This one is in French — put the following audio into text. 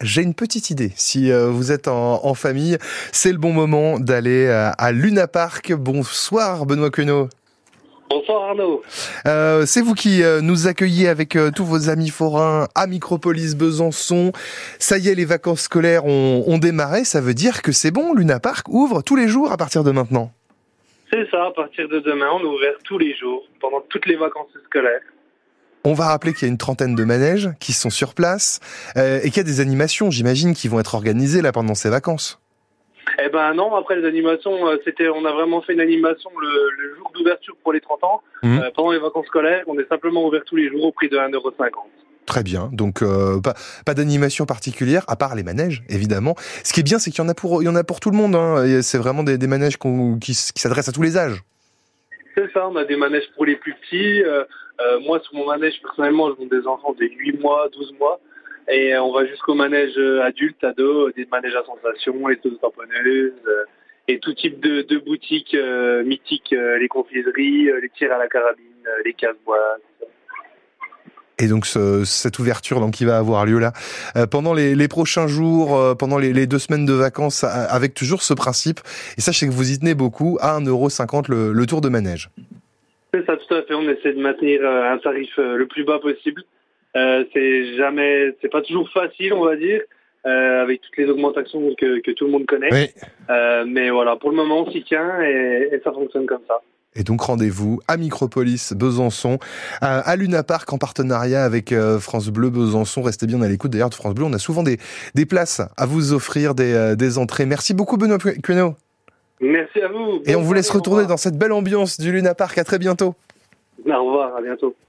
J'ai une petite idée. Si euh, vous êtes en, famille, c'est le bon moment d'aller à, à Luna Park. Bonsoir Benoît Queneau. Bonsoir Arnaud. Euh, c'est vous qui euh, nous accueillez avec tous vos amis forains à Micropolis Besançon. Ça y est, les vacances scolaires ont, ont démarré. Ça veut dire que c'est bon. Luna Park ouvre tous les jours à partir de maintenant. C'est ça. À partir de demain, on est ouvert tous les jours pendant toutes les vacances scolaires. On va rappeler qu'il y a une trentaine de manèges qui sont sur place euh, et qu'il y a des animations, j'imagine, qui vont être organisées là pendant ces vacances. Eh ben non, après les animations, euh, c'était, on a vraiment fait une animation le, jour d'ouverture pour les 30 ans. Mhm. Euh, pendant les vacances scolaires, on est simplement ouvert tous les jours au prix de 1,50€. Très bien. Donc pas, d'animation particulière, à part les manèges, évidemment. Ce qui est bien, c'est qu'il y en a pour, il y en a pour tout le monde. Hein. C'est vraiment des, manèges qui, s'adressent à tous les âges. C'est ça, on a des manèges pour les plus petits. Euh, moi, sur mon manège, personnellement, je monte des enfants de 8 mois, 12 mois. Et on va jusqu'au manège adulte, ado, des manèges à sensation, les sauces tamponneuses, euh, et tout type de, boutiques euh, mythiques, les confiseries, les tirs à la carabine, les casse-bois. Et donc cette ouverture donc, qui va avoir lieu là pendant les, prochains jours, pendant les, deux semaines de vacances, avec toujours ce principe, et sais que vous y tenez beaucoup, à 1,50€ le, le tour de manège. C'est ça, tout à fait. On essaie de maintenir euh, un tarif euh, le plus bas possible. Euh, c'est jamais, c'est pas toujours facile, on va dire, avec toutes les augmentations que, tout le monde connaît. mais voilà, pour le moment, on s'y tient et, ça fonctionne comme ça. Et donc rendez-vous à Micropolis Besançon, à, Luna Park en partenariat avec France Bleu Besançon. Restez bien à l'écoute d'ailleurs de France Bleu. On a souvent des, des places à vous offrir, des, des entrées. Merci beaucoup Benoît Queneau. Merci à vous. Et on vous laisse retourner dans cette belle ambiance du Luna Park. À très bientôt. Au revoir, à bientôt.